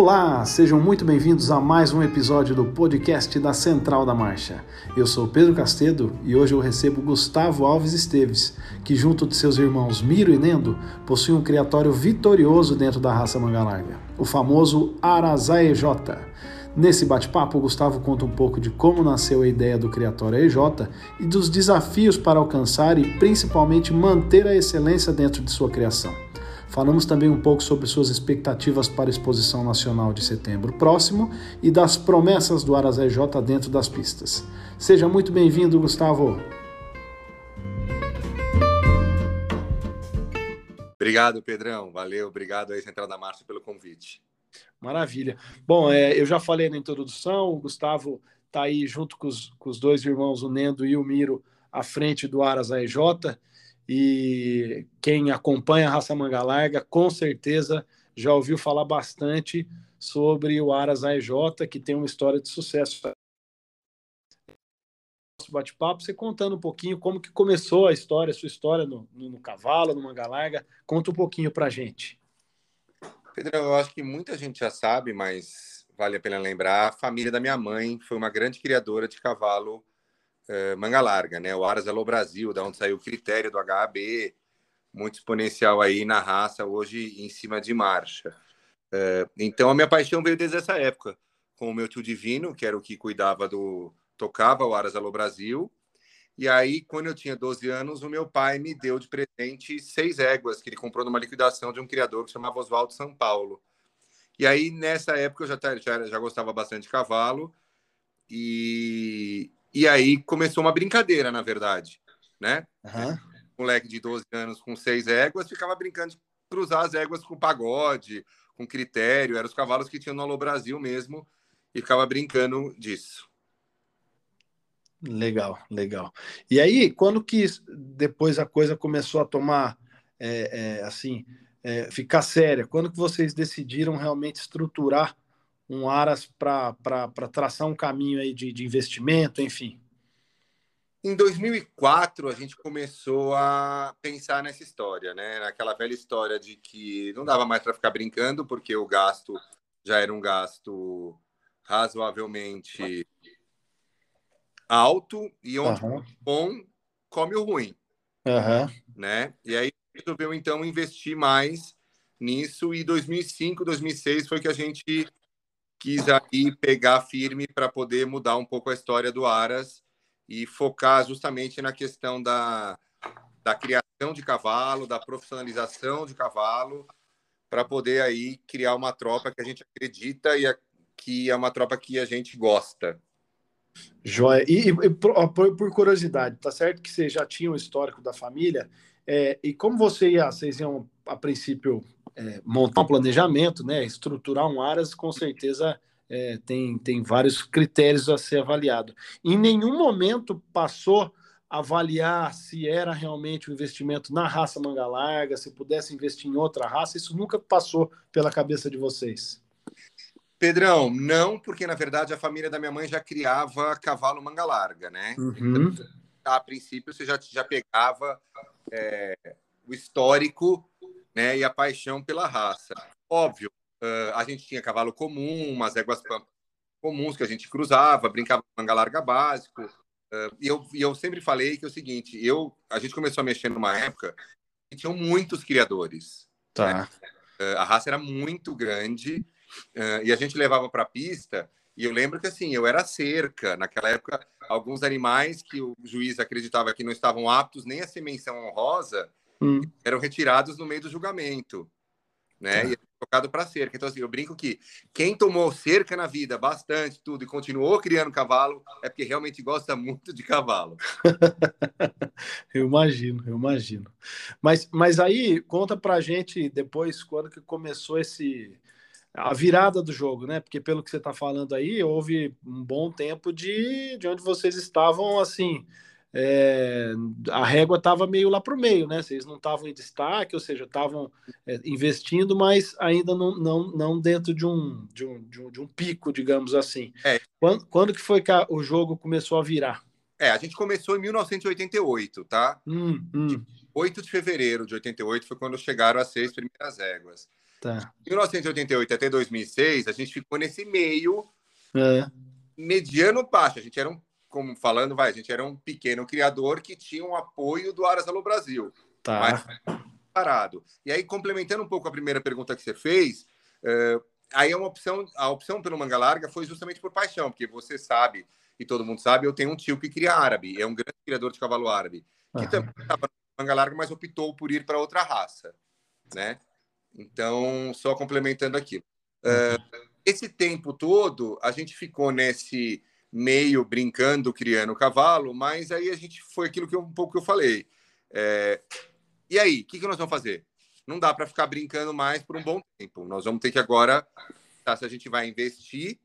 Olá, sejam muito bem-vindos a mais um episódio do podcast da Central da Marcha. Eu sou Pedro Castedo e hoje eu recebo Gustavo Alves Esteves, que junto de seus irmãos Miro e Nendo possui um criatório vitorioso dentro da raça manga larga, o famoso Arazaejota. Nesse bate-papo, Gustavo conta um pouco de como nasceu a ideia do Criatório EJ e dos desafios para alcançar e principalmente manter a excelência dentro de sua criação. Falamos também um pouco sobre suas expectativas para a exposição nacional de setembro próximo e das promessas do Aras J dentro das pistas. Seja muito bem-vindo, Gustavo. Obrigado, Pedrão. Valeu, obrigado aí, Central da Marcha, pelo convite. Maravilha. Bom, é, eu já falei na introdução, o Gustavo está aí junto com os, com os, dois irmãos, o Nendo e o Miro, à frente do Aras AEJ. E quem acompanha a raça manga larga, com certeza já ouviu falar bastante sobre o Aras AEJ, que tem uma história de sucesso. Bate-papo, você contando um pouquinho como que começou a história, a sua história no, no, no cavalo, no manga larga. Conta um pouquinho para gente. Pedro, eu acho que muita gente já sabe, mas vale a pena lembrar. A família da minha mãe foi uma grande criadora de cavalo eh, manga larga, né? O Aras Alô Brasil, da onde saiu o critério do HAB, muito exponencial aí na raça, hoje em cima de marcha. Eh, então a minha paixão veio desde essa época, com o meu tio Divino, que era o que cuidava do. tocava o Aras Alô Brasil. E aí, quando eu tinha 12 anos, o meu pai me deu de presente seis éguas que ele comprou numa liquidação de um criador que chamava Oswaldo São Paulo. E aí, nessa época, eu já, já, já gostava bastante de cavalo. E, e aí começou uma brincadeira, na verdade, né? Uhum. Um moleque de 12 anos com seis éguas ficava brincando de cruzar as éguas com pagode, com critério. Eram os cavalos que tinham no Alô Brasil mesmo e ficava brincando disso. Legal, legal. E aí, quando que depois a coisa começou a tomar, é, é, assim, é, ficar séria? Quando que vocês decidiram realmente estruturar um Aras para traçar um caminho aí de, de investimento, enfim? Em 2004, a gente começou a pensar nessa história, né? Naquela velha história de que não dava mais para ficar brincando, porque o gasto já era um gasto razoavelmente alto e onde uhum. o bom come o ruim, uhum. né? E aí resolveu então investir mais nisso e 2005, 2006 foi que a gente quis aí pegar firme para poder mudar um pouco a história do Aras e focar justamente na questão da, da criação de cavalo, da profissionalização de cavalo, para poder aí criar uma tropa que a gente acredita e a, que é uma tropa que a gente gosta. Joia. E, e por, por, curiosidade, tá certo que vocês já tinham o histórico da família, é, e como você ia, vocês iam, a princípio, é, montar um planejamento, né, estruturar um Aras, com certeza é, tem, tem vários critérios a ser avaliado. Em nenhum momento passou a avaliar se era realmente um investimento na raça manga larga, se pudesse investir em outra raça, isso nunca passou pela cabeça de vocês. Pedrão, não, porque na verdade a família da minha mãe já criava cavalo manga larga, né? Uhum. Então, a princípio você já, já pegava é, o histórico né, e a paixão pela raça. Óbvio, uh, a gente tinha cavalo comum, umas éguas comuns que a gente cruzava, brincava com manga larga básico. Uh, e, eu, e eu sempre falei que é o seguinte: eu, a gente começou a mexer numa época que tinham muitos criadores. Tá. Né? Uh, a raça era muito grande e a gente levava para a pista. E eu lembro que assim, eu era cerca. Naquela época, alguns animais que o juiz acreditava que não estavam aptos nem a ser menção honrosa, hum. eram retirados no meio do julgamento, né? É. E trocado para cerca. Então, assim, eu brinco que quem tomou cerca na vida bastante, tudo, e continuou criando cavalo, é porque realmente gosta muito de cavalo. eu imagino, eu imagino. Mas, mas aí, conta pra gente depois, quando que começou esse a virada do jogo, né? Porque pelo que você está falando aí, houve um bom tempo de, de onde vocês estavam assim é, a régua estava meio lá para o meio, né? Vocês não estavam em destaque, ou seja, estavam é, investindo, mas ainda não, não, não dentro de um, de, um, de, um, de um pico, digamos assim. É. Quando, quando que foi que a, o jogo começou a virar? É, a gente começou em 1988, tá? Hum, hum. 8 de fevereiro de 88 foi quando chegaram as seis primeiras éguas. Tá. De 1988 até 2006, a gente ficou nesse meio é. mediano baixo. A gente era um, como falando, vai, a gente era um pequeno criador que tinha um apoio do Aras Alô Brasil. Tá. Mas parado. E aí, complementando um pouco a primeira pergunta que você fez, uh, aí é uma opção, a opção pelo manga larga foi justamente por paixão, porque você sabe, e todo mundo sabe, eu tenho um tio que cria árabe, é um grande criador de cavalo árabe, que uhum. também estava no manga larga, mas optou por ir para outra raça, né? Então, só complementando aqui. Uh, esse tempo todo, a gente ficou nesse meio brincando, criando cavalo, mas aí a gente foi aquilo que eu, um pouco que eu falei. É, e aí, o que, que nós vamos fazer? Não dá para ficar brincando mais por um bom tempo. Nós vamos ter que agora tá, se a gente vai investir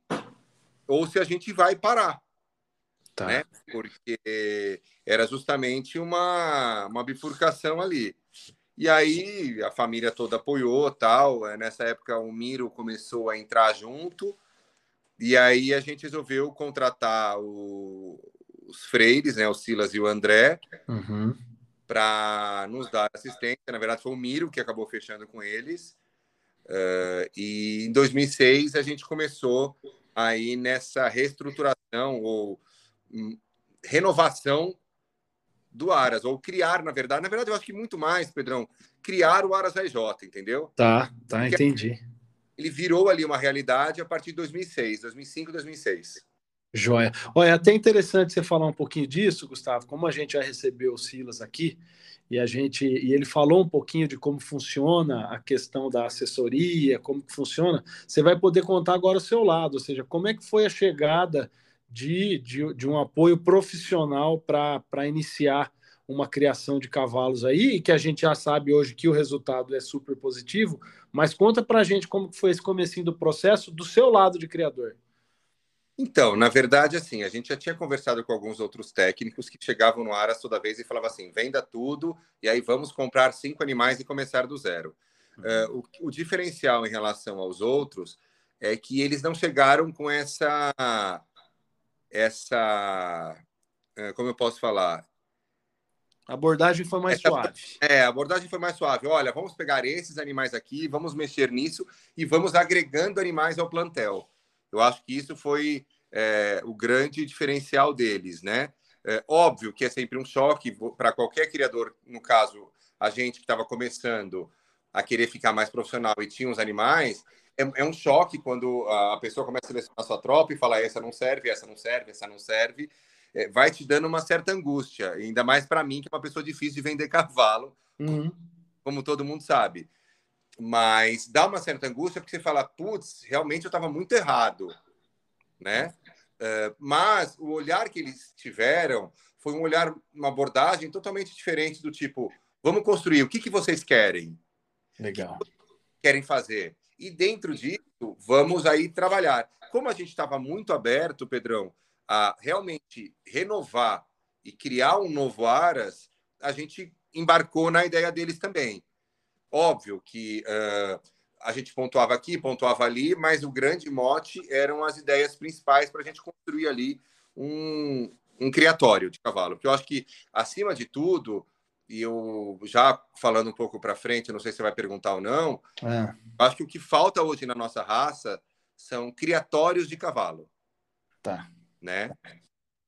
ou se a gente vai parar. Tá. Né? Porque era justamente uma, uma bifurcação ali. E aí a família toda apoiou, tal. É, nessa época o Miro começou a entrar junto. E aí a gente resolveu contratar o, os freiros, né, o Silas e o André, uhum. para nos dar assistência. Na verdade foi o Miro que acabou fechando com eles. Uh, e em 2006 a gente começou aí nessa reestruturação ou um, renovação do Aras, ou criar, na verdade. Na verdade, eu acho que muito mais, Pedrão, criar o Aras RJ, entendeu? Tá, tá, Porque entendi. Ele virou ali uma realidade a partir de 2006, 2005, 2006. Joia. Olha, é até interessante você falar um pouquinho disso, Gustavo, como a gente já recebeu o Silas aqui, e a gente e ele falou um pouquinho de como funciona a questão da assessoria, como que funciona. Você vai poder contar agora o seu lado, ou seja, como é que foi a chegada de, de, de um apoio profissional para iniciar uma criação de cavalos aí, que a gente já sabe hoje que o resultado é super positivo, mas conta para a gente como foi esse comecinho do processo do seu lado de criador. Então, na verdade, assim, a gente já tinha conversado com alguns outros técnicos que chegavam no Aras toda vez e falavam assim, venda tudo e aí vamos comprar cinco animais e começar do zero. Uhum. Uh, o, o diferencial em relação aos outros é que eles não chegaram com essa essa. Eh, como eu posso falar? A abordagem foi mais essa, suave. É, a abordagem foi mais suave. Olha, vamos pegar esses animais aqui, vamos mexer nisso e vamos agregando animais ao plantel. Eu acho que isso foi é, o grande diferencial deles, né? É, óbvio que é sempre um choque para qualquer criador, no caso, a gente que estava começando a querer ficar mais profissional e tinha os animais, é, é, um choque quando a pessoa começa a selecionar a sua tropa e fala essa não serve, essa não serve, essa não serve. É, vai te dando uma certa angústia, ainda mais para mim, que é uma pessoa difícil de vender cavalo, uhum. como todo mundo sabe. Mas dá uma certa angústia porque você fala, putz, realmente eu estava muito errado, né? Uh, mas o olhar que eles tiveram foi um olhar, uma abordagem totalmente diferente do tipo, vamos construir, o que, que vocês querem? Legal. Que querem fazer? E dentro disso, vamos aí trabalhar. Como a gente estava muito aberto, Pedrão, a realmente renovar e criar um novo Aras, a gente embarcou na ideia deles também. Óbvio que uh, a gente pontuava aqui, pontuava ali, mas o grande mote eram as ideias principais para a gente construir ali um, um criatório de cavalo. Porque eu acho que, acima de tudo, e eu já falando um pouco para frente, não sei se você vai perguntar ou não, é. acho que o que falta hoje na nossa raça são criatórios de cavalo. Tá. Né?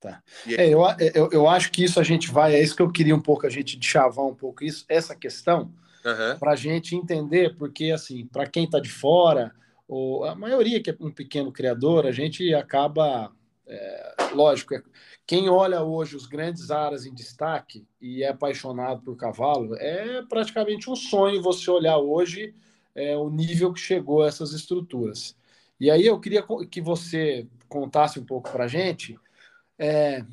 Tá. É, eu, eu, eu acho que isso a gente vai, é isso que eu queria um pouco, a gente chavar um pouco isso, essa questão, uhum. para a gente entender, porque assim, para quem está de fora, ou a maioria que é um pequeno criador, a gente acaba é, lógico, é, quem olha hoje os grandes aras em destaque e é apaixonado por cavalo, é praticamente um sonho você olhar hoje é, o nível que chegou a essas estruturas. E aí eu queria que você contasse um pouco para a gente é,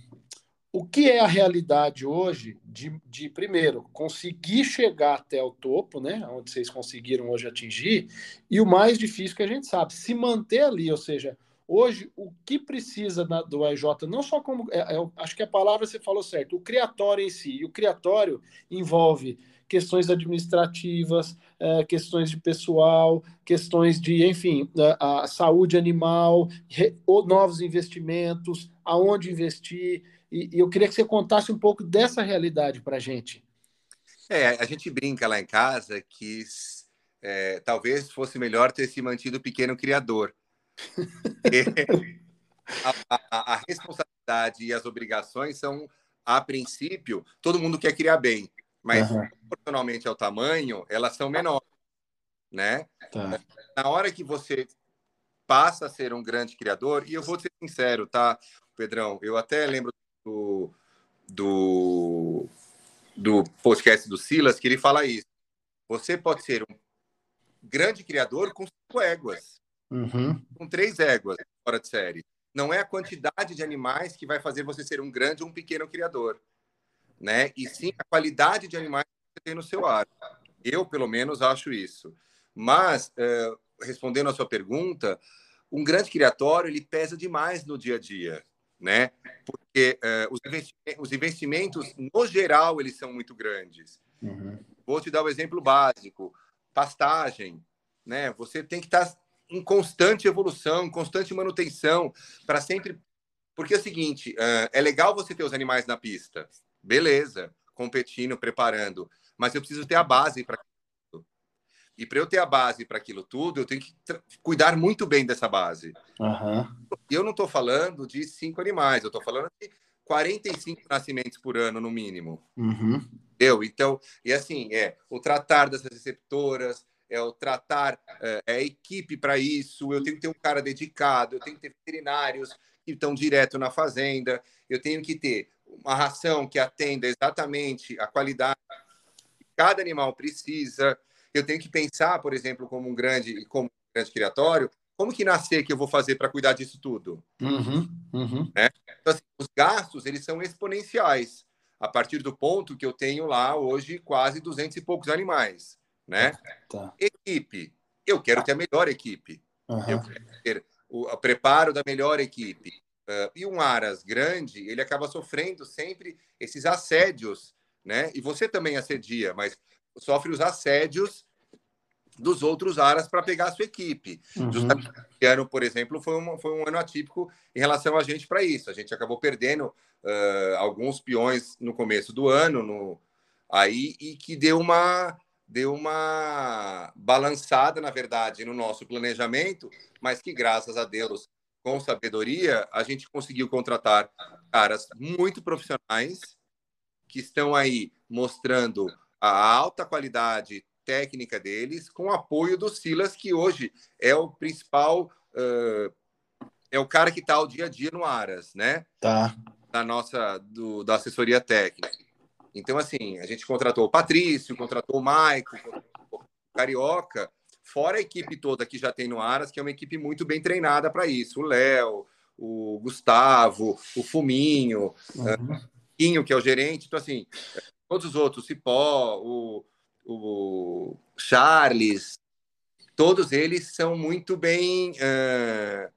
o que é a realidade hoje de, de, primeiro, conseguir chegar até o topo, né, onde vocês conseguiram hoje atingir, e o mais difícil que a gente sabe, se manter ali, ou seja, Hoje, o que precisa da, do AJ, não só como. É, é, acho que a palavra você falou certo, o criatório em si. E o criatório envolve questões administrativas, é, questões de pessoal, questões de, enfim, a, a saúde animal, novos investimentos, aonde investir. E, e eu queria que você contasse um pouco dessa realidade para a gente. É, a gente brinca lá em casa que é, talvez fosse melhor ter se mantido pequeno criador. a, a, a, responsabilidade e as obrigações são, a princípio, todo mundo quer criar bem, mas uhum. proporcionalmente ao tamanho, elas são menores, né? Tá. Na hora que você passa a ser um grande criador, e eu vou ser sincero, tá, Pedrão? Eu até lembro do, do, do podcast do Silas que ele fala isso. Você pode ser um grande criador com cinco éguas, uhum. com três éguas fora de série. Não é a quantidade de animais que vai fazer você ser um grande ou um pequeno criador, né? E sim a qualidade de animais que você tem no seu ar. Eu, pelo menos, acho isso. Mas, uh, respondendo à sua pergunta, um grande criatório ele pesa demais no dia a dia, né? Porque uh, os, investimentos, os, investimentos, no geral, eles são muito grandes. Uhum. Vou te dar o um exemplo básico: pastagem, né? Você tem que estar em constante evolução, constante manutenção, para sempre. Porque é o seguinte: uh, é legal você ter os animais na pista, beleza, competindo, preparando, mas eu preciso ter a base para e para eu ter a base para aquilo tudo, eu tenho que cuidar muito bem dessa base. Uhum. E eu não estou falando de cinco animais, eu estou falando de 45 nascimentos por ano, no mínimo. Uhum. Eu, então, e assim, é o tratar dessas receptoras, é o tratar é, é a equipe para isso, eu tenho que ter um cara dedicado, eu tenho que ter veterinários que estão direto na fazenda, eu tenho que ter uma ração que atenda exatamente a qualidade que cada animal precisa eu tenho que pensar, por exemplo, como um grande, como um grande criatório, como que nascer que eu vou fazer para cuidar disso tudo? Uhum, uhum. Né? Então, assim, os gastos eles são exponenciais a partir do ponto que eu tenho lá hoje quase 200 e poucos animais, né? Tá. Equipe, eu quero ter a melhor equipe, uhum. eu quero ter o, o preparo da melhor equipe. Uh, e um aras grande, ele acaba sofrendo sempre esses assédios, né? E você também assedia, mas sofre os assédios dos outros aras para pegar a sua equipe. Uhum. Justamente esse ano, por exemplo, foi um, foi um ano atípico em relação a gente para isso. A gente acabou perdendo uh, alguns peões no começo do ano, no, aí, e que deu uma, deu uma balançada, na verdade, no nosso planejamento, mas que, graças a Deus, com sabedoria, a gente conseguiu contratar caras muito profissionais que estão aí mostrando a alta qualidade técnica deles, com o apoio do Silas, que hoje é o principal, uh, é o cara que está o dia a dia no Aras, né? Tá. Da nossa, do, da assessoria técnica. Então, assim, a gente contratou o Patrício, contratou o Maico, o Carioca, fora a equipe toda que já tem no Aras, que é uma equipe muito bem treinada para isso. O Léo, o Gustavo, o Fuminho, uhum. uh, Quinho, que é o gerente. Então, assim, todos os outros, Cipó, o, o Charles, todos eles são muito bem, uh,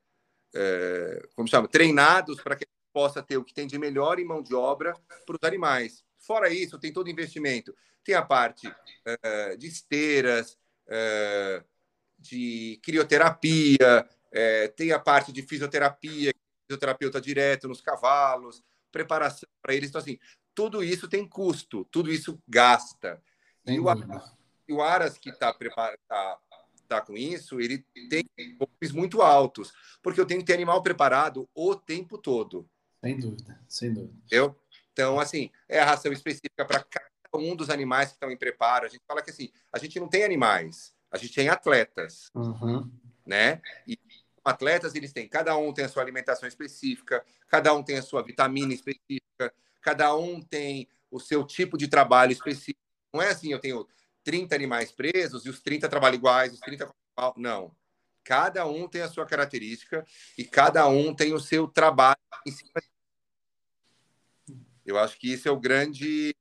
uh, como chama, treinados para que possa ter o que tem de melhor em mão de obra para os animais. Fora isso, tem todo investimento. Tem a parte uh, de esteiras, de crioterapia, tem a parte de fisioterapia, fisioterapeuta direto nos cavalos, preparação para eles. Então, assim, tudo isso tem custo, tudo isso gasta. E o, e o, Aras que está tá, tá com isso, ele tem custos muito altos, porque eu tenho que ter animal preparado o tempo todo. Sem dúvida, sem dúvida. Eu, então, assim, é a ração específica para cada um dos animais que estão em preparo. A gente fala que assim, a gente não tem animais, a gente tem atletas, uhum. né? E atletas eles têm, cada um tem a sua alimentação específica, cada um tem a sua vitamina específica, cada um tem o seu tipo de trabalho específico. Não é assim, eu tenho 30 animais presos e os 30 trabalham iguais, os 30 não. Cada um tem a sua característica e cada um tem o seu trabalho em cima. Eu acho que isso é o grande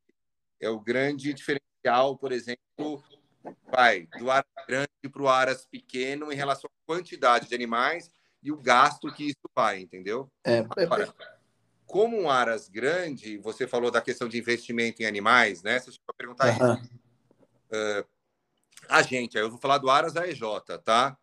é o grande diferencial, por exemplo, vai do aras grande para o aras pequeno em relação à quantidade de animais e o gasto que isso vai, entendeu? É, Agora, é, como um aras grande, você falou da questão de investimento em animais, né? Você chegou a perguntar uhum. isso. Uh, a gente, eu vou falar do aras AEJ, tá?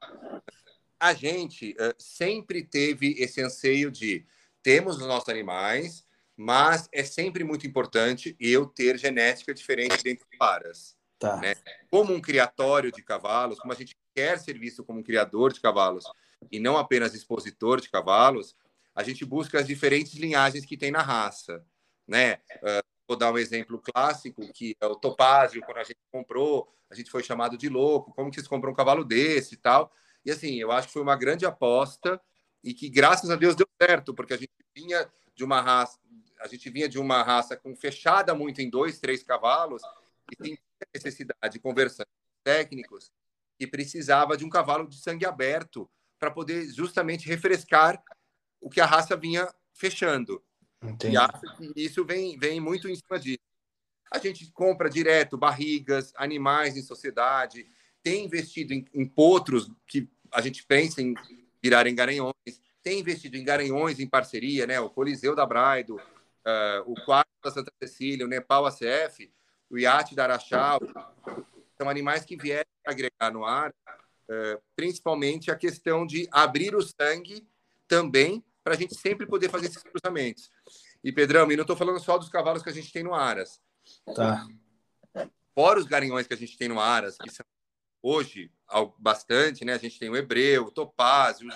A gente uh, sempre teve esse anseio de temos os nossos animais, mas é sempre muito importante eu ter genética diferente dentro do aras. Tá. Né? Como um criatório de cavalos, como a gente quer ser visto como um criador de cavalos e não apenas expositor de cavalos, a gente busca as diferentes linhagens que tem na raça, né? Uh, vou dar um exemplo clássico, que é o Topázio, quando a gente comprou, a gente foi chamado de louco, como que vocês compram um cavalo desse e tal. E assim, eu acho que foi uma grande aposta e que graças a Deus deu certo, porque a gente vinha de uma raça, a gente vinha de uma raça com fechada muito em dois, três cavalos e tem necessidade, conversando com técnicos, que precisava de um cavalo de sangue aberto para poder justamente refrescar o que a raça vinha fechando. Entendi. E isso vem, vem muito em cima disso. A gente compra direto barrigas, animais em sociedade, tem investido em, em potros que a gente pensa em virarem garanhões, tem investido em garanhões em parceria, né? O Coliseu da Braido, uh, o Quarto da Santa Cecília, o Nepal ACF, o Iate da Araxá, são animais que vieram agregar no ar, uh, principalmente a questão de abrir o sangue também para a gente sempre poder fazer esses cruzamentos. E, Pedrão, e não estou falando só dos cavalos que a gente tem no Aras. Tá. Fora os garanhões que a gente tem no Aras, que são hoje bastante, né? A gente tem o Hebreu, o Topázio,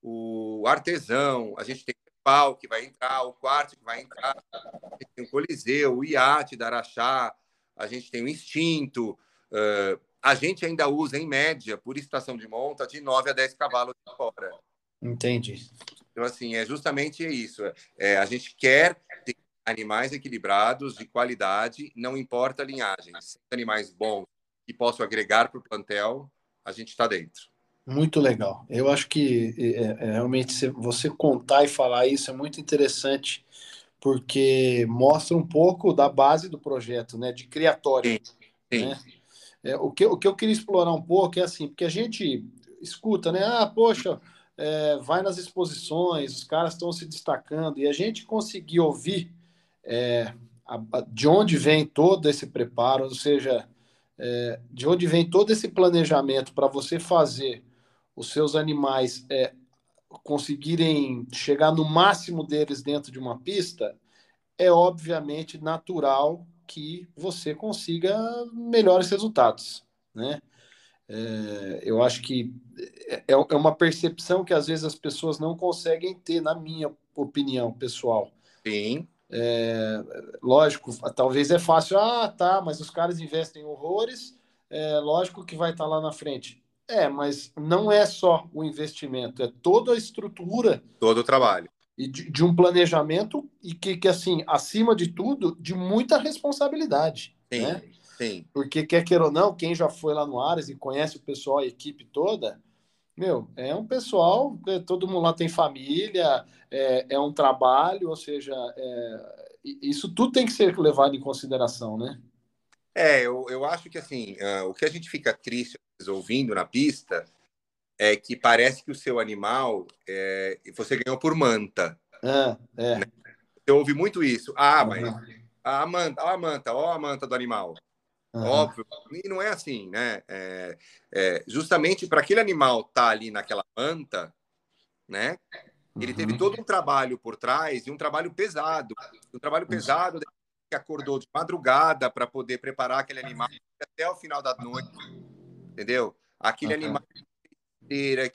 o, o Artesão, a gente tem Pau que vai entrar, o Quarto que vai entrar, a gente tem o Coliseu, o Iate da Araxá, a gente tem o Instinto. Uh, a gente ainda usa, em média, por estação de monta, de 9 a 10 cavalos de fora. Entendi. Então, assim, é justamente isso. É, a gente quer ter animais equilibrados, de qualidade, não importa a linhagem. Animais bons que possam agregar para o plantel, a gente está dentro. Muito legal. Eu acho que é, é, realmente você contar e falar isso é muito interessante, porque mostra um pouco da base do projeto, né? De criatório. Sim, sim. Né? É, o, que, o que eu queria explorar um pouco é assim, porque a gente escuta, né? Ah, poxa, é, vai nas exposições, os caras estão se destacando, e a gente conseguir ouvir é, a, de onde vem todo esse preparo, ou seja, é, de onde vem todo esse planejamento para você fazer os seus animais é, conseguirem chegar no máximo deles dentro de uma pista, é obviamente natural que você consiga melhores resultados, né? É, eu acho que é, é, uma percepção que às vezes as pessoas não conseguem ter, na minha opinião pessoal. Sim. É, lógico, talvez é fácil, ah, tá, mas os caras investem horrores, é, lógico que vai estar tá lá na frente. É, mas não é só o investimento, é toda a estrutura. Todo o trabalho. E de, de um planejamento e que, que, assim, acima de tudo, de muita responsabilidade. Sim. Né? Sim. Porque, quer queira ou não, quem já foi lá no Ares e conhece o pessoal, a equipe toda, meu, é um pessoal, todo mundo lá tem família, é, é um trabalho, ou seja, é, isso tudo tem que ser levado em consideração, né? É, eu, eu acho que assim, uh, o que a gente fica triste ouvindo na pista é que parece que o seu animal é, você ganhou por manta. Ah, é. Né? Eu ouvi muito isso. Ah, mas a manta, ó a manta, ó a manta do animal. Uhum. Óbvio. E não é assim, né? É, é, justamente para aquele animal estar tá ali naquela manta, né? Ele uhum. teve todo um trabalho por trás e um trabalho pesado. Um trabalho pesado que acordou de madrugada para poder preparar aquele animal até o final da noite. Entendeu? Aquele uhum. animal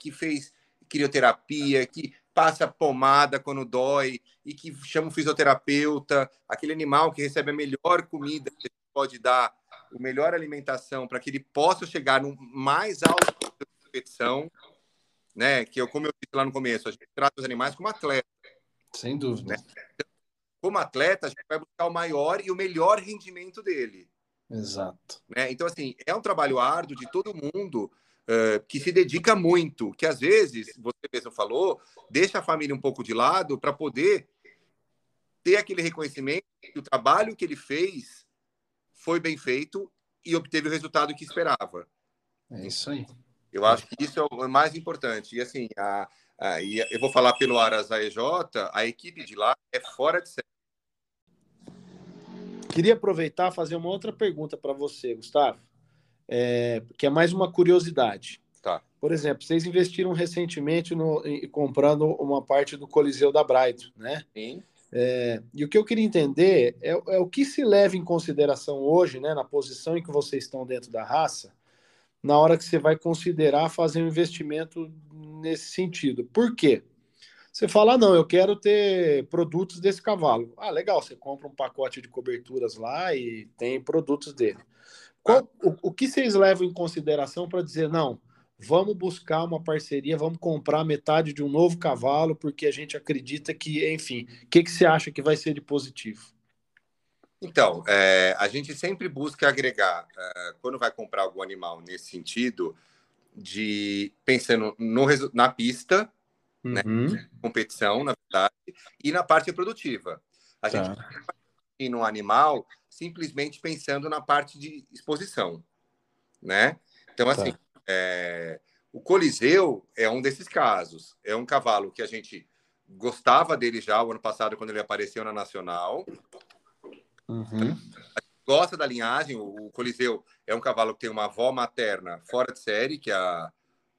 que fez crioterapia, que passa pomada quando dói e que chama o fisioterapeuta, aquele animal que recebe a melhor comida que pode dar o melhor alimentação para que ele possa chegar no mais alto da competição, né? Que eu, como eu disse lá no começo, a gente trata os animais como atleta. Sem dúvida. Né? Como atleta, a gente vai buscar o maior e o melhor rendimento dele. Exato. Né? Então, assim, é um trabalho árduo de todo mundo uh, que se dedica muito, que às vezes, você mesmo falou, deixa a família um pouco de lado para poder ter aquele reconhecimento que o trabalho que ele fez foi bem feito e obteve o resultado que esperava. É isso aí. Eu acho que isso é o mais importante. E assim, a, a, eu vou falar pelo Aras AEJ, a equipe de lá é fora de série. Queria aproveitar e fazer uma outra pergunta para você, Gustavo, é, que é mais uma curiosidade. Tá. Por exemplo, vocês investiram recentemente no, em, comprando uma parte do Coliseu da Bright, né? Sim. É, e o que eu queria entender é, é, o que se leva em consideração hoje, né, na posição em que vocês estão dentro da raça, na hora que você vai considerar fazer um investimento nesse sentido. Por quê? Você fala, ah, não, eu quero ter produtos desse cavalo. Ah, legal, você compra um pacote de coberturas lá e tem produtos dele. Qual, o, o que vocês levam em consideração para dizer, não, vamos buscar uma parceria, vamos comprar metade de um novo cavalo, porque a gente acredita que, enfim, o que, que você acha que vai ser de positivo? Então, é, a gente sempre busca agregar, é, quando vai comprar algum animal nesse sentido, de pensando no, na pista, né, uhum. competição, na verdade, e na parte produtiva. A tá. gente vai no animal simplesmente pensando na parte de exposição, né? Então, assim, tá. é, o Coliseu é um desses casos. É um cavalo que a gente gostava dele já o ano passado, quando ele apareceu na Nacional. Uhum. Gosta da linhagem. O Coliseu é um cavalo que tem uma avó materna fora de série, que é a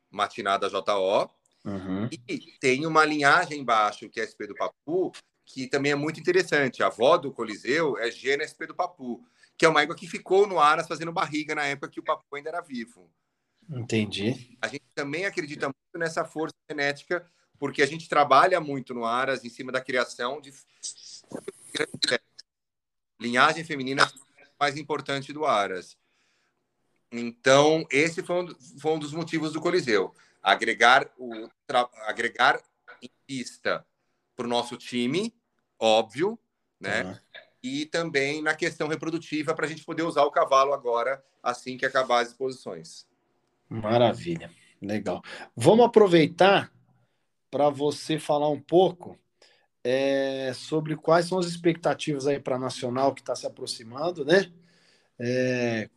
Matinada JO. Uhum. E tem uma linhagem embaixo, que é a SP do Papu, que também é muito interessante. A avó do Coliseu é Gena SP do Papu, que é uma égua que ficou no Aras fazendo barriga na época que o Papu ainda era vivo. Entendi. A gente também acredita muito nessa força genética, porque a gente trabalha muito no Aras em cima da criação de linhagem feminina mais importante do Aras. Então, esse foi um, foi um dos motivos do Coliseu agregar, o, agregar em pista para o nosso time, óbvio, né? Uhum. E também na questão reprodutiva para a gente poder usar o cavalo agora assim que acabar as exposições. Maravilha, legal. Vamos aproveitar para você falar um pouco é, sobre quais são as expectativas aí para a Nacional que está se aproximando, né? É,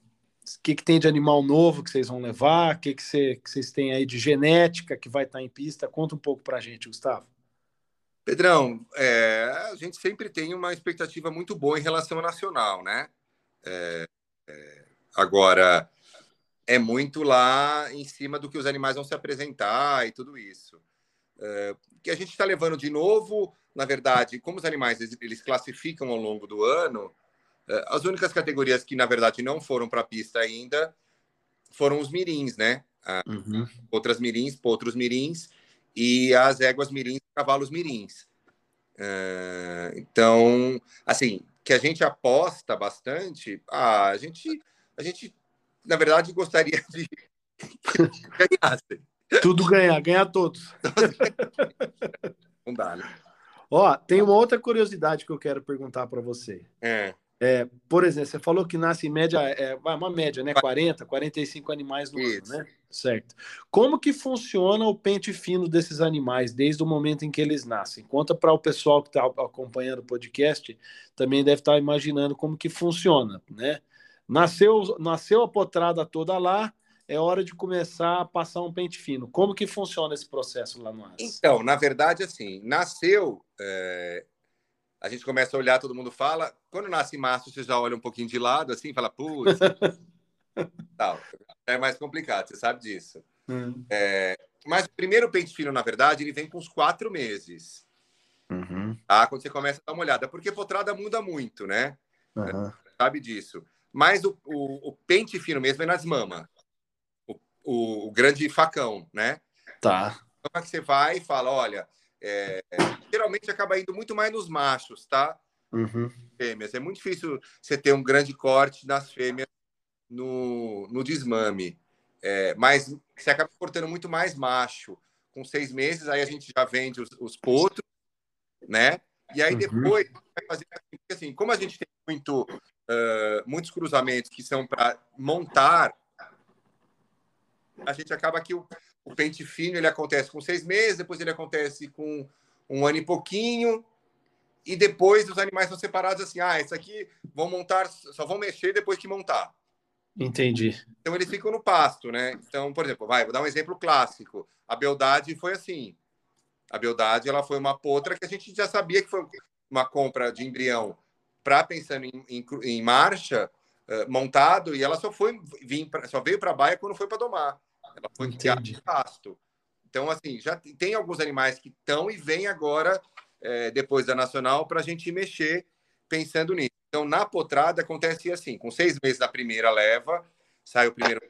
que, que tem de animal novo que vocês vão levar? O que, que, que vocês têm aí de genética que vai estar tá em pista? Conta um pouco para a gente, Gustavo. Pedrão, é, a gente sempre tem uma expectativa muito boa em relação ao nacional, né? É, é, agora, é muito lá em cima do que os animais vão se apresentar e tudo isso. É, que a gente está levando de novo, na verdade, como os animais eles, classificam ao longo do ano, as únicas categorias que, na verdade, não foram para a pista ainda foram os mirins, né? Uhum. Outras mirins, outros mirins e as éguas mirins, cavalos mirins. Uh, então, assim, que a gente aposta bastante, ah, a gente, a gente, na verdade, gostaria de ganhasse. Tudo ganhar, ganhar todos. Não dá, né? Ó, tem uma outra curiosidade que eu quero perguntar para você. É. É, por exemplo, você falou que nasce em média, é uma média, né? 40, 45 animais no Isso. ano, né? Certo. Como que funciona o pente fino desses animais desde o momento em que eles nascem? Conta para o pessoal que está acompanhando o podcast, também deve estar tá imaginando como que funciona, né? Nasceu, nasceu a potrada toda lá, é hora de começar a passar um pente fino. Como que funciona esse processo lá no AS? Então, na verdade, assim, nasceu, é, a gente começa a olhar, todo mundo fala. Quando nasce macho, você já olha um pouquinho de lado, assim, fala, putz. tal. É mais complicado, você sabe disso. Hum. É, mas o primeiro pente fino, na verdade, ele vem com uns quatro meses. Uhum. Tá? Quando você começa a dar uma olhada. Porque potrada muda muito, né? Uhum. Sabe disso. Mas o, o, o, pente fino mesmo é nas mamas. O, o, grande facão, né? Tá. Então, é que você vai e fala, olha, é, geralmente acaba indo muito mais nos machos, tá? Uhum. Fêmeas. É muito difícil você ter um grande corte nas fêmeas no, no desmame. É, mas você acaba cortando muito mais macho. Com seis meses, aí a gente já vende os, os potros, né? E aí uhum. depois uhum. vai fazer assim, assim, como a gente tem muito, uh, muitos cruzamentos que são para montar, a gente acaba que o, o pente fino ele acontece com seis meses, depois ele acontece com um ano e pouquinho, e depois os animais são separados assim, ah, esse aqui vão montar, só vão mexer depois que montar. Entendi. Então eles ficam no pasto, né? Então, por exemplo, vai, vou dar um exemplo clássico. A Beldade foi assim. A Beldade, ela foi uma potra que a gente já sabia que foi uma compra de embrião para pensando em, em, em marcha, uh, montado, e ela só foi vir pra, só veio para a baia quando foi para domar. Ela foi criada de pasto. Então, assim, já tem alguns animais que estão e vêm agora é, depois da Nacional para a gente mexer pensando nisso. Então, na potrada acontece assim, com seis meses da primeira leva, sai o primeiro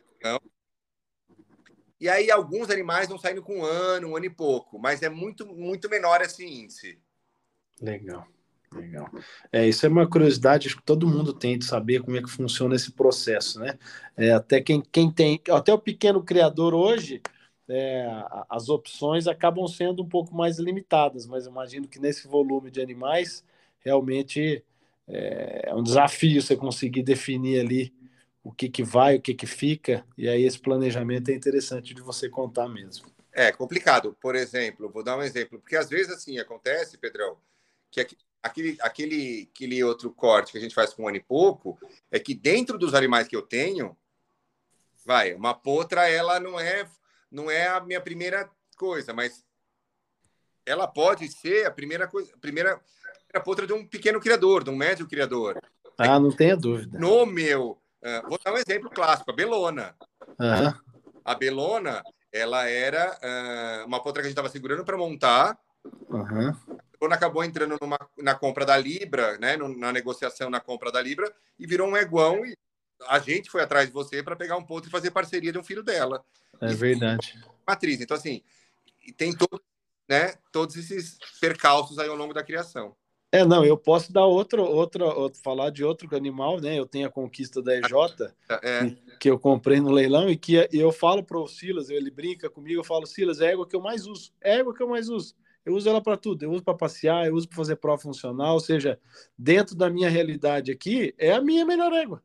e aí alguns animais vão saindo com um ano, um ano e pouco, mas é muito, muito menor esse índice. Legal. Legal. É, isso é uma curiosidade que todo mundo tem de saber como é que funciona esse processo, né? É, até quem, quem tem, até o pequeno criador hoje, é, as opções acabam sendo um pouco mais limitadas, mas imagino que nesse volume de animais, realmente é, é um desafio você conseguir definir ali o que, que vai, o que, que fica, e aí esse planejamento é interessante de você contar mesmo. É complicado. Por exemplo, vou dar um exemplo, porque às vezes assim acontece, Pedrão, que aquele, aquele, aquele outro corte que a gente faz com um ano e pouco é que dentro dos animais que eu tenho, vai, uma potra, ela não é, não é a minha primeira coisa, mas ela pode ser a primeira coisa, a primeira, a potra de um pequeno criador, de um médio criador. Ah, não tenha dúvida. No meu Uh, vou dar um exemplo clássico, a Belona. Uhum. A Belona, ela era uh, uma potra que a gente estava segurando para montar. Uhum. Quando acabou entrando numa, na compra da Libra, né, na negociação na compra da Libra, e virou um eguão. E a gente foi atrás de você para pegar um potro e fazer parceria de um filho dela. É verdade. Matriz. Então, assim, tem todo, né, todos esses percalços aí ao longo da criação. É, não, eu posso dar outro, outro, outro, falar de outro animal, né? Eu tenho a conquista da EJ, é. que eu comprei no leilão, e que eu falo para o Silas, ele brinca comigo, eu falo, Silas, é a égua que eu mais uso, é a égua que eu mais uso. Eu uso ela para tudo, eu uso para passear, eu uso para fazer prova funcional, ou seja, dentro da minha realidade aqui, é a minha melhor égua.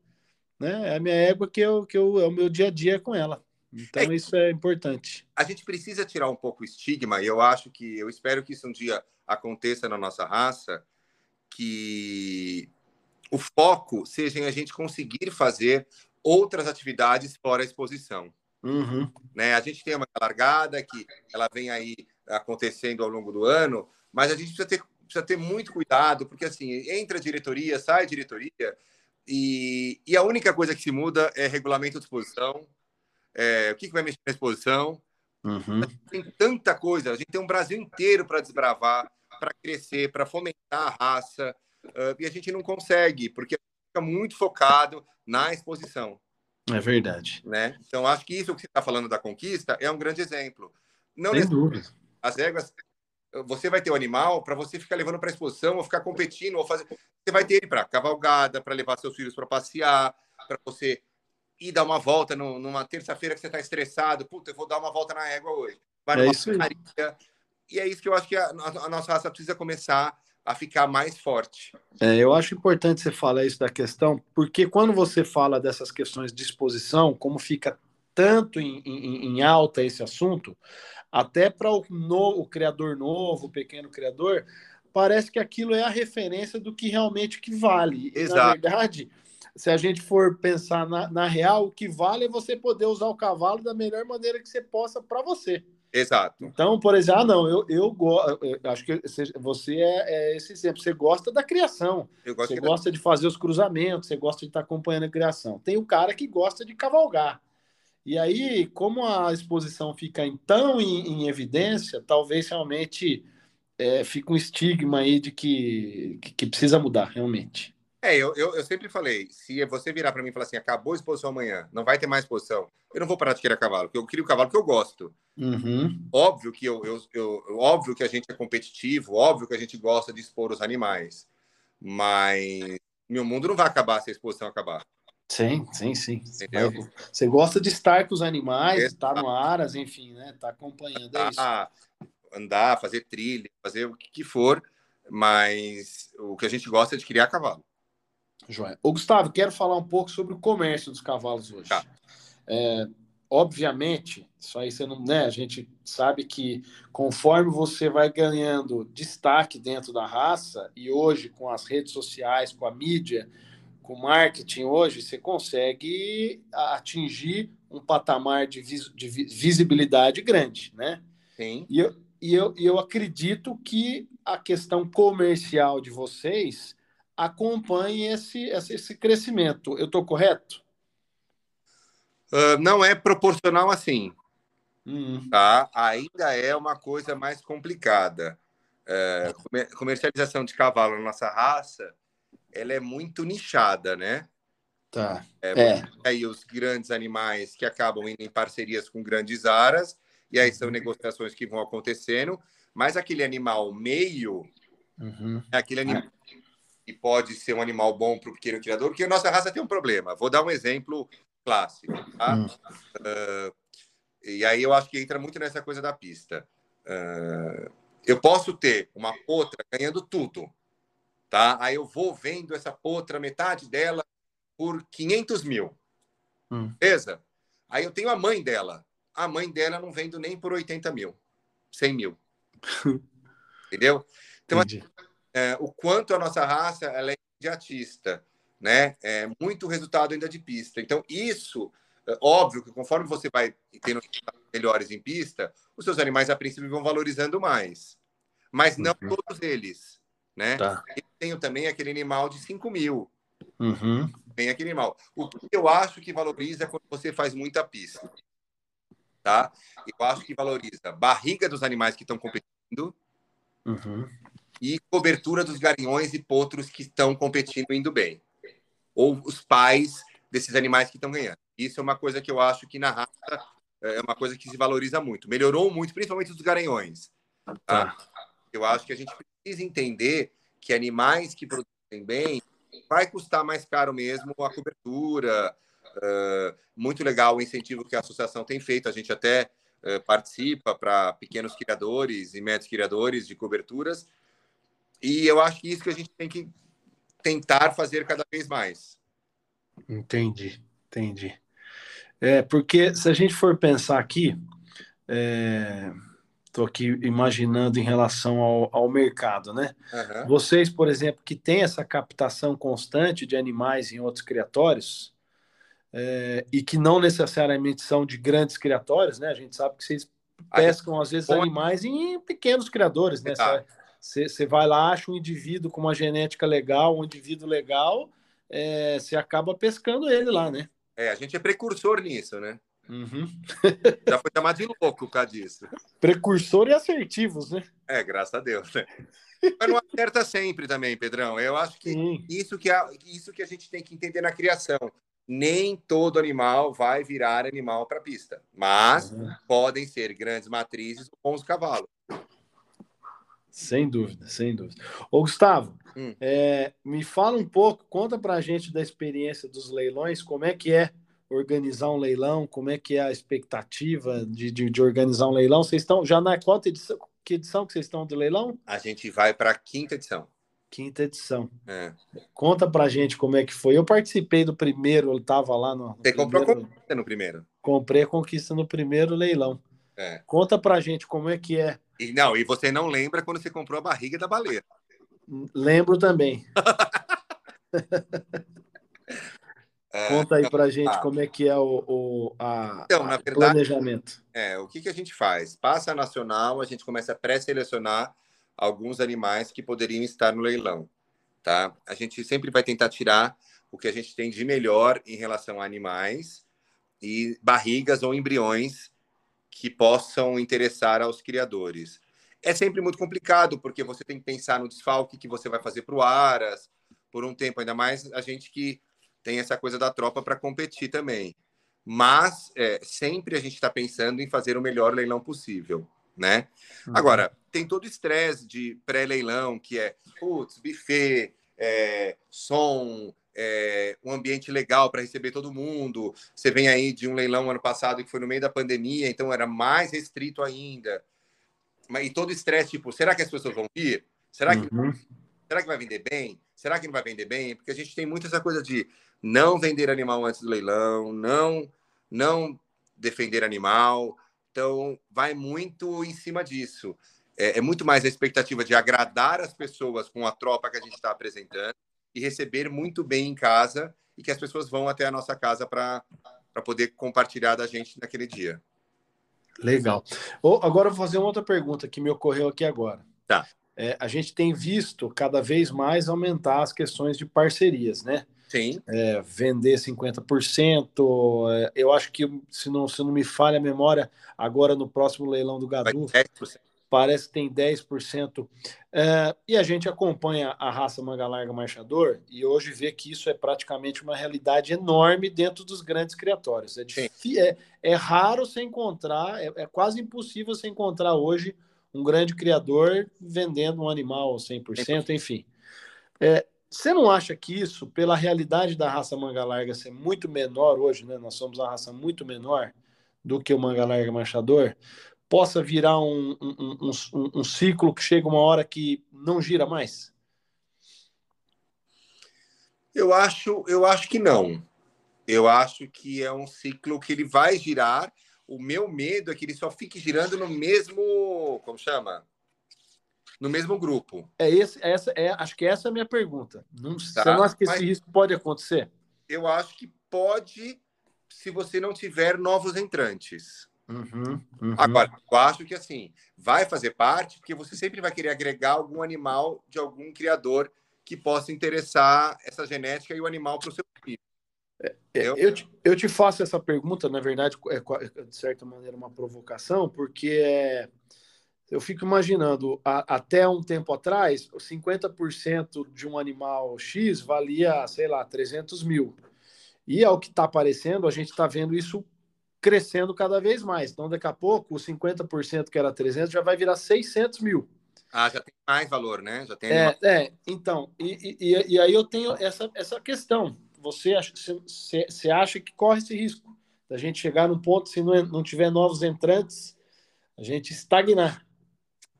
Né? É a minha égua que, eu, que eu, é o meu dia a dia com ela. Então, é, isso é importante. A gente precisa tirar um pouco o estigma, e eu acho que, eu espero que isso um dia aconteça na nossa raça, que o foco seja em a gente conseguir fazer outras atividades fora a exposição. Uhum. Né? A gente tem uma largada que ela vem aí acontecendo ao longo do ano, mas a gente precisa ter, precisa ter muito cuidado, porque assim, entra diretoria, sai diretoria, e, e a única coisa que se muda é regulamento de exposição, é, o que, que vai mexer na exposição. Uhum. Tem tanta coisa, a gente tem um Brasil inteiro para desbravar, para crescer, para fomentar a raça, uh, e a gente não consegue, porque fica muito focado na exposição. É verdade. Né? Então, acho que isso que você está falando da conquista é um grande exemplo. Não Sem dúvida. As regras, você vai ter o animal para você ficar levando para exposição, ou ficar competindo, ou fazer. Você vai ter ele para cavalgada, para levar seus filhos para passear, para você ir dar uma volta no, numa terça-feira que você está estressado. Puta, eu vou dar uma volta na égua hoje. Vai é isso. E é isso que eu acho que a, a nossa raça precisa começar a ficar mais forte. É, eu acho importante você falar isso da questão, porque quando você fala dessas questões de exposição, como fica tanto em, em, em alta esse assunto, até para o, o criador novo, o pequeno criador, parece que aquilo é a referência do que realmente que vale. Exato. na verdade, se a gente for pensar na, na real, o que vale é você poder usar o cavalo da melhor maneira que você possa para você. Exato. Então, por exemplo, ah, não, eu, eu, eu acho que você é, é, esse exemplo. Você gosta da criação. você gosta de fazer os cruzamentos, você gosta de estar acompanhando a criação. Tem o cara que gosta de cavalgar. E aí, como a exposição fica tão em, em evidência, talvez realmente é, fique um estigma aí de que, que, que precisa mudar, realmente. É, eu, eu, eu, sempre falei, se você virar para mim e falar assim, acabou a exposição amanhã, não vai ter mais exposição, eu não vou parar de criar cavalo, porque eu crio o cavalo que eu gosto. Uhum. Óbvio que eu, eu, eu, óbvio que a gente é competitivo, óbvio que a gente gosta de expor os animais, mas meu mundo não vai acabar se a exposição acabar. Sim, sim, sim. Entendeu? Você gosta de estar com os animais, estar no aras, enfim, né? Tá acompanhando, é isso. Andar, fazer trilha, fazer o que for, mas o que a gente gosta é de criar cavalo. Joia. Ô, Gustavo, quero falar um pouco sobre o comércio dos cavalos hoje. Tá. É, obviamente, isso aí você não, né? A gente sabe que conforme você vai ganhando destaque dentro da raça, e hoje com as redes sociais, com a mídia, com o marketing hoje, você consegue atingir um patamar de, vis, de visibilidade grande, né? Sim. E eu, e, eu, e eu acredito que a questão comercial de vocês acompanhe esse, esse crescimento. Eu estou correto? Uh, não é proporcional assim. Uhum. Tá? Ainda é uma coisa mais complicada. é, comercialização de cavalo na nossa raça, ela é muito nichada, né? Tá. É, é. Aí os grandes animais que acabam indo em parcerias com grandes aras, e aí são uhum. negociações que vão acontecendo, mas aquele animal meio, uhum. é aquele animal que pode ser um animal bom para o pequeno criador, porque a nossa raça tem um problema. Vou dar um exemplo clássico. Tá? Uhum. Uh, e aí eu acho que entra muito nessa coisa da pista. Uh, eu posso ter uma potra ganhando tudo, tá? Aí eu vou vendo essa potra, metade dela, por 500 mil. Hum. Beleza? Aí eu tenho a mãe dela. A mãe dela não vendo nem por 80 mil, 100 mil. Entendeu? Então, é, o quanto a nossa raça ela é imediatista, né? É muito resultado ainda de pista. Então, isso, é óbvio que conforme você vai tendo melhores em pista, os seus animais, a princípio, vão valorizando mais. Mas não uhum. todos eles, né? Tá. Eu tenho também aquele animal de 5 mil. Uhum. Tem aquele animal. O que eu acho que valoriza é quando você faz muita pista. Tá? Eu acho que valoriza barriga dos animais que estão competindo uhum. e cobertura dos garinhões e potros que estão competindo indo bem. Ou os pais desses animais que estão ganhando. Isso é uma coisa que eu acho que na raça é uma coisa que se valoriza muito. Melhorou muito, principalmente os garanhões. Tá? tá. Eu acho que a gente precisa entender que animais que produzem bem vai custar mais caro mesmo a cobertura. Uh, muito legal o incentivo que a associação tem feito. A gente até uh, participa para pequenos criadores e médios criadores de coberturas. E eu acho que isso que a gente tem que tentar fazer cada vez mais. Entendi, entendi. É, porque se a gente for pensar aqui, estou aqui imaginando em relação ao, ao mercado, né? Uhum. Vocês, por exemplo, que têm essa captação constante de animais em outros criatórios, é, e que não necessariamente são de grandes criatórios, né? A gente sabe que vocês pescam, às vezes, animais em pequenos criadores, né? Você vai lá, acha um indivíduo com uma genética legal, um indivíduo legal, você é, acaba pescando ele lá, né? É, a gente é precursor nisso, né? Uhum. Já foi chamado de louco por causa disso. Precursor e assertivos, né? É, graças a Deus, né? Mas não acerta sempre também, Pedrão. Eu acho que isso que, a, isso que a gente tem que entender na criação. Nem todo animal vai virar animal para pista, mas uhum. podem ser grandes matrizes ou bons cavalos. Sem dúvida, sem dúvida. Ô, Gustavo, hum. é, me fala um pouco, conta pra gente da experiência dos leilões, como é que é organizar um leilão, como é que é a expectativa de, de, de organizar um leilão. Vocês estão já na qual edição? Que edição que vocês estão do leilão? A gente vai para a quinta edição. Quinta edição. É. Conta pra gente como é que foi. Eu participei do primeiro, eu estava lá no. Você comprou a conquista no primeiro? Comprei a conquista no primeiro leilão. É. Conta pra gente como é que é e, não, e você não lembra quando você comprou a barriga da baleia. Lembro também. é, Conta aí então, pra gente ah, como é que é o, o a, então, verdade, planejamento. É, o que, que a gente faz? Passa a nacional, a gente começa a pré-selecionar alguns animais que poderiam estar no leilão. Tá? A gente sempre vai tentar tirar o que a gente tem de melhor em relação a animais e barrigas ou embriões que possam interessar aos criadores. É sempre muito complicado, porque você tem que pensar no desfalque que você vai fazer para o Aras, por um tempo, ainda mais a gente que tem essa coisa da tropa para competir também. Mas é, sempre a gente está pensando em fazer o melhor leilão possível, né? Uhum. Agora, tem todo o estresse de pré-leilão, que é, putz, buffet, é, som, é, um ambiente legal para receber todo mundo. Você vem aí de um leilão ano passado que foi no meio da pandemia, então era mais restrito ainda. Mas, e todo estresse, tipo, será que as pessoas vão vir? Será que, uhum. Será que vai vender bem? Será que não vai vender bem? Porque a gente tem muito essa coisa de não vender animal antes do leilão, não, não defender animal. Então, vai muito em cima disso. É, é muito mais a expectativa de agradar as pessoas com a tropa que a gente está apresentando e receber muito bem em casa e que as pessoas vão até a nossa casa para poder compartilhar da gente naquele dia. Legal. Oh, agora eu vou fazer uma outra pergunta que me ocorreu aqui agora. Tá. É, a gente tem visto cada vez mais aumentar as questões de parcerias, né? Sim. É, vender 50%. É, eu acho que, se não, se não me falha a memória, agora no próximo leilão do Gadu, parece que tem 10%. É, e a gente acompanha a raça manga larga marchador e hoje vê que isso é praticamente uma realidade enorme dentro dos grandes criatórios. É, é, é raro se encontrar, é, é, quase impossível se encontrar hoje um grande criador vendendo um animal 100%, enfim. É, você não acha que isso, pela realidade da raça manga larga ser muito menor hoje, né? Nós somos uma raça muito menor do que o manga larga marchador, possa virar um, um, um, um, ciclo que chega uma hora que não gira mais? Eu acho, eu acho que não. Eu acho que é um ciclo que ele vai girar. O meu medo é que ele só fique girando no mesmo, como chama? No mesmo grupo. É esse, essa é, acho que essa é a minha pergunta. Não, tá, você não acha que esse risco pode acontecer? Eu acho que pode, se você não tiver novos entrantes. Uhum, uhum. Agora, eu acho que assim, vai fazer parte, porque você sempre vai querer agregar algum animal de algum criador que possa interessar essa genética e o animal para o seu É, é eu, te, eu te faço essa pergunta, na verdade, é, de certa maneira uma provocação, porque é, eu fico imaginando, a, até um tempo atrás, 50% de um animal X valia, sei lá, 300 mil. E ao que está aparecendo, a gente está vendo isso crescendo cada vez mais. Então, daqui a pouco, os 50% que era 300 já vai virar 600 mil. Ah, já tem mais valor, né? Já tem é, é, então, e, e, e, aí eu tenho essa, essa questão. Você acha, que corre esse risco da gente chegar num ponto, se não, não tiver novos entrantes, a gente estagnar?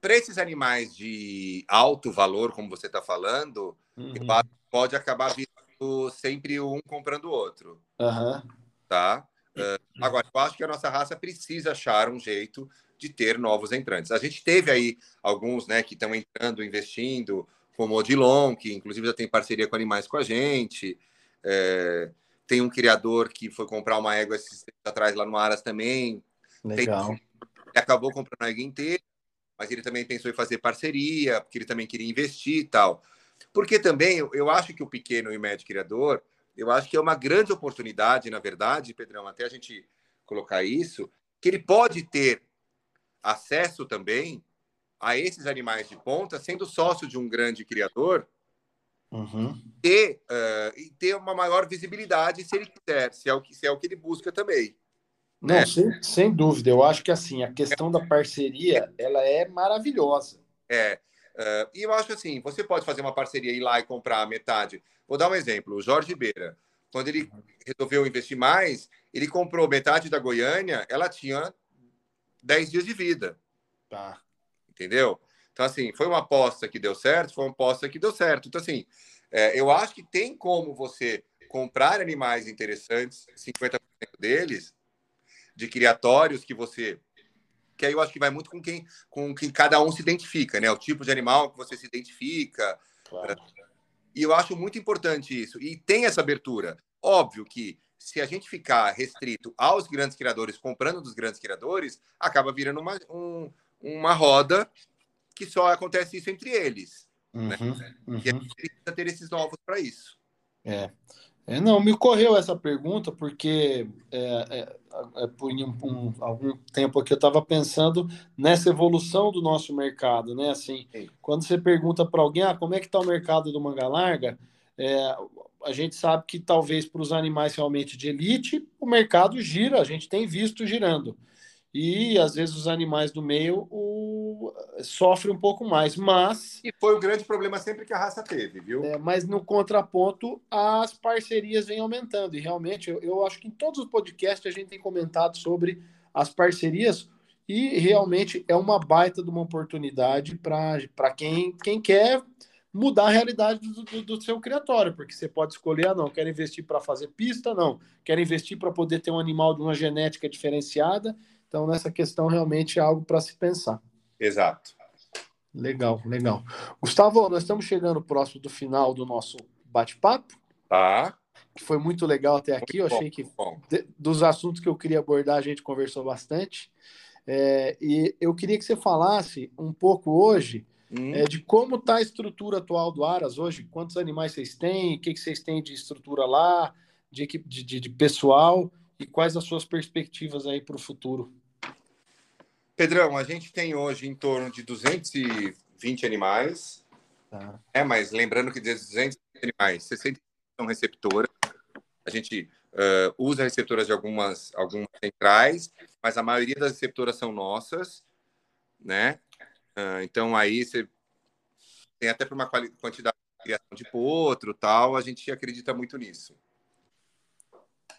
Para esses animais de alto valor, como você está falando, uhum. pode acabar vindo sempre um comprando o outro. Uhum. Tá? Uh, agora, eu acho que a nossa raça precisa achar um jeito de ter novos entrantes. A gente teve aí alguns né, que estão entrando, investindo, como o Odilon, que inclusive já tem parceria com animais com a gente. É, tem um criador que foi comprar uma égua esses tempos atrás lá no Aras também. Legal. Tem, acabou comprando a égua inteira, mas ele também pensou em fazer parceria, porque ele também queria investir e tal. Porque também eu, acho que o pequeno e médio criador eu acho que é uma grande oportunidade, na verdade, Pedrão, até a gente colocar isso, que ele pode ter acesso também a esses animais de ponta, sendo sócio de um grande criador, uhum. e, uh, e ter uma maior visibilidade se ele quiser, se é o que, se é o que ele busca também. Não, né? sem, sem dúvida. Eu acho que assim a questão da parceria ela é maravilhosa. É. Uh, e eu acho assim, você pode fazer uma parceria ir lá e comprar metade. Vou dar um exemplo. O Jorge Beira, quando ele resolveu investir mais, ele comprou metade da Goiânia, ela tinha 10 dias de vida. Tá. Entendeu? Então, assim, foi uma aposta que deu certo, foi uma aposta que deu certo. Então, assim, é, eu acho que tem como você comprar animais interessantes, 50% deles, de criatórios que você que aí eu acho que vai muito com quem com quem cada um se identifica, né? O tipo de animal que você se identifica. Claro. E eu acho muito importante isso. E tem essa abertura. Óbvio que se a gente ficar restrito aos grandes criadores, comprando dos grandes criadores, acaba virando uma, um, uma roda que só acontece isso entre eles. Uhum, né? uhum. E a gente precisa ter esses novos para isso. É. É, não, me ocorreu essa pergunta porque é, é, é por um, um, algum tempo aqui eu estava pensando nessa evolução do nosso mercado, né? Assim, Sim. quando você pergunta para alguém, ah, como é que está o mercado do manga larga, é, a gente sabe que talvez para os animais realmente de elite o mercado gira, a gente tem visto girando e às vezes os animais do meio o, sofrem um pouco mais, mas... E foi o grande problema sempre que a raça teve, viu? É, mas no contraponto, as parcerias vêm aumentando, e realmente eu, eu acho que em todos os podcasts a gente tem comentado sobre as parcerias, e realmente é uma baita de uma oportunidade para quem, quem quer mudar a realidade do, do, do, seu criatório, porque você pode escolher, ah, não, quero investir para fazer pista, não, quero investir para poder ter um animal de uma genética diferenciada, então, nessa questão, realmente é algo para se pensar. Exato. Legal, legal. Gustavo, nós estamos chegando próximo do final do nosso bate-papo. Tá. Que foi muito legal até aqui. Muito eu achei que de, dos assuntos que eu queria abordar, a gente conversou bastante. É, e eu queria que você falasse um pouco hoje hum. é, de como está a estrutura atual do Aras hoje. Quantos animais vocês têm? O que, que vocês têm de estrutura lá, de, de, de pessoal? E quais as suas perspectivas aí para o futuro? Pedrão, a gente tem hoje em torno de 220 animais, tá. é, mas lembrando que desses 200 animais, 60 são receptoras. A gente uh, usa receptoras de algumas, algumas centrais, mas a maioria das receptoras são nossas, né? Uh, então aí você tem até para uma quantidade de criação de potro tal, a gente acredita muito nisso.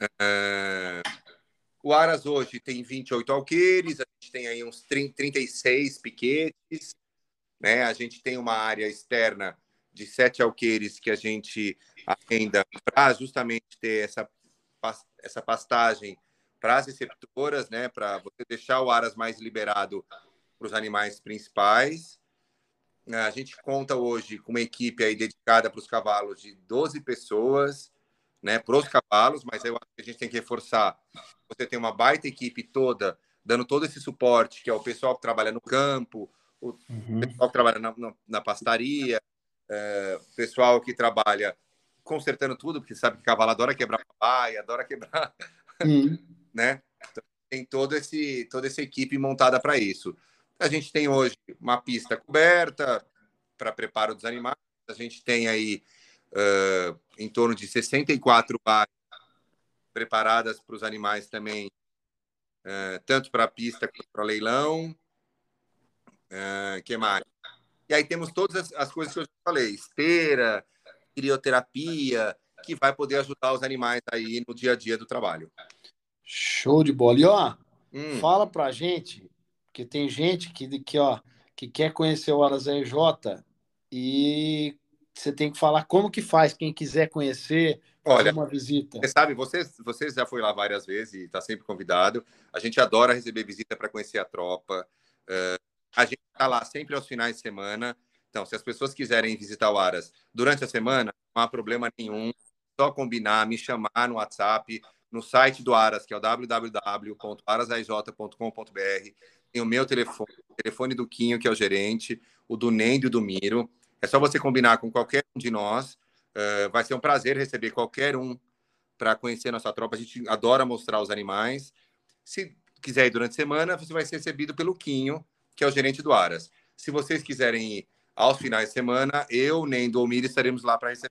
Uh, o Aras hoje tem 28 alqueires, a gente tem aí uns 30, 36 piquetes, né? A gente tem uma área externa de sete alqueires que a gente arrenda para justamente ter essa, essa pastagem para as receptoras, né? Para você deixar o Aras mais liberado para os animais principais. A gente conta hoje com uma equipe aí dedicada para os cavalos de 12 pessoas, né, para os cavalos, mas eu acho que a gente tem que reforçar. Você tem uma baita equipe toda dando todo esse suporte, que é o pessoal que trabalha no campo, o uhum. pessoal que trabalha na, na, na pastaria, é, o pessoal que trabalha consertando tudo, porque sabe que cavalo adora quebrar papai, adora quebrar, uhum. né? Então, tem todo esse, toda essa equipe montada para isso. A gente tem hoje uma pista coberta para preparo dos animais, a gente tem aí uh, em torno de 64 áreas preparadas para os animais também, uh, tanto para a pista quanto para leilão. Uh, que mais? E aí temos todas as, as coisas que eu já falei, esteira, crioterapia, que vai poder ajudar os animais aí no dia a dia do trabalho. Show de bola. E ó, hum. fala pra gente, que tem gente que, que, ó, que quer conhecer o Aras J e você tem que falar como que faz, quem quiser conhecer, Olha, uma visita. Você sabe, você, você já foi lá várias vezes e está sempre convidado. A gente adora receber visita para conhecer a tropa. Uh, a gente está lá sempre aos finais de semana. Então, se as pessoas quiserem visitar o Aras durante a semana, não há problema nenhum. Só combinar, me chamar no WhatsApp, no site do Aras, que é o www.arasaj.com.br. Tem o meu telefone, o telefone do Quinho, que é o gerente, o do Nendo e do Miro. É só você combinar com qualquer um de nós. Uh, vai ser um prazer receber qualquer um para conhecer nossa tropa. A gente adora mostrar os animais. Se quiser ir durante a semana, você vai ser recebido pelo Quinho, que é o gerente do Aras. Se vocês quiserem ir aos finais de semana, eu, nem do Almir, estaremos lá para receber.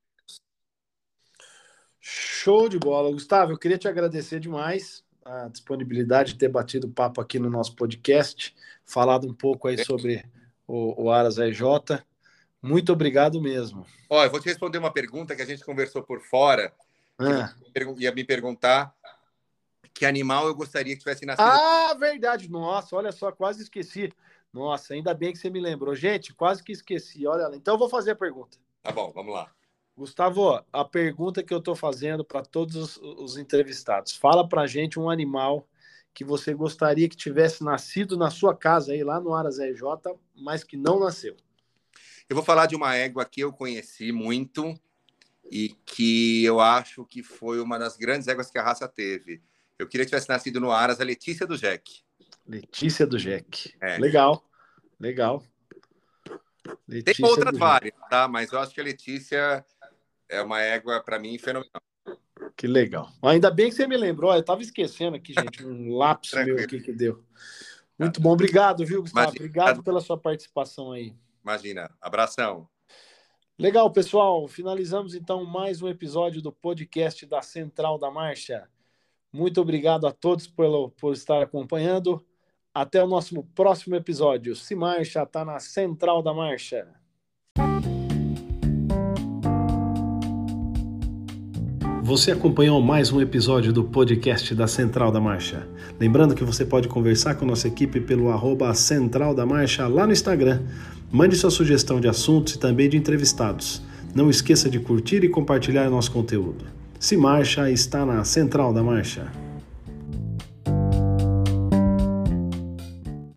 Show de bola. Gustavo, eu queria te agradecer demais a disponibilidade de ter batido papo aqui no nosso podcast, falado um pouco aí sobre o, o Aras EJ. Muito obrigado mesmo. Ó, eu vou te responder uma pergunta que a gente conversou por fora. Ah. Ia me perguntar que animal eu gostaria que tivesse nascido. Ah, verdade. Nossa, olha só, quase esqueci. Nossa, ainda bem que você me lembrou. Gente, quase que esqueci. Olha lá. Então eu vou fazer a pergunta. Tá bom, vamos lá. Gustavo, a pergunta que eu estou fazendo para todos os, os, entrevistados. Fala para gente um animal que você gostaria que tivesse nascido na sua casa aí, lá no Aras RJ, mas que não nasceu. Eu vou falar de uma égua que eu conheci muito e que eu acho que foi uma das grandes éguas que a raça teve. Eu queria que tivesse nascido no Aras a Letícia do Jack. Letícia do Jack. É. Legal, legal. Letícia Tem outras várias, tá? Mas eu acho que a Letícia é uma égua, para mim, fenomenal. Que legal. Ainda bem que você me lembrou. Eu estava esquecendo aqui, gente, um lápis meu aqui que deu. Muito bom. Obrigado, viu, Gustavo? Imagina. Obrigado pela sua participação aí. Imagina. Abração. Legal, pessoal. Finalizamos então mais um episódio do podcast da Central da Marcha. Muito obrigado a todos por, por estar acompanhando. Até o nosso próximo episódio. Se Marcha está na Central da Marcha. Você acompanhou mais um episódio do podcast da Central da Marcha. Lembrando que você pode conversar com nossa equipe pelo arroba Central da Marcha lá no Instagram. Mande sua sugestão de assuntos e também de entrevistados. Não esqueça de curtir e compartilhar nosso conteúdo. Se Marcha está na Central da Marcha.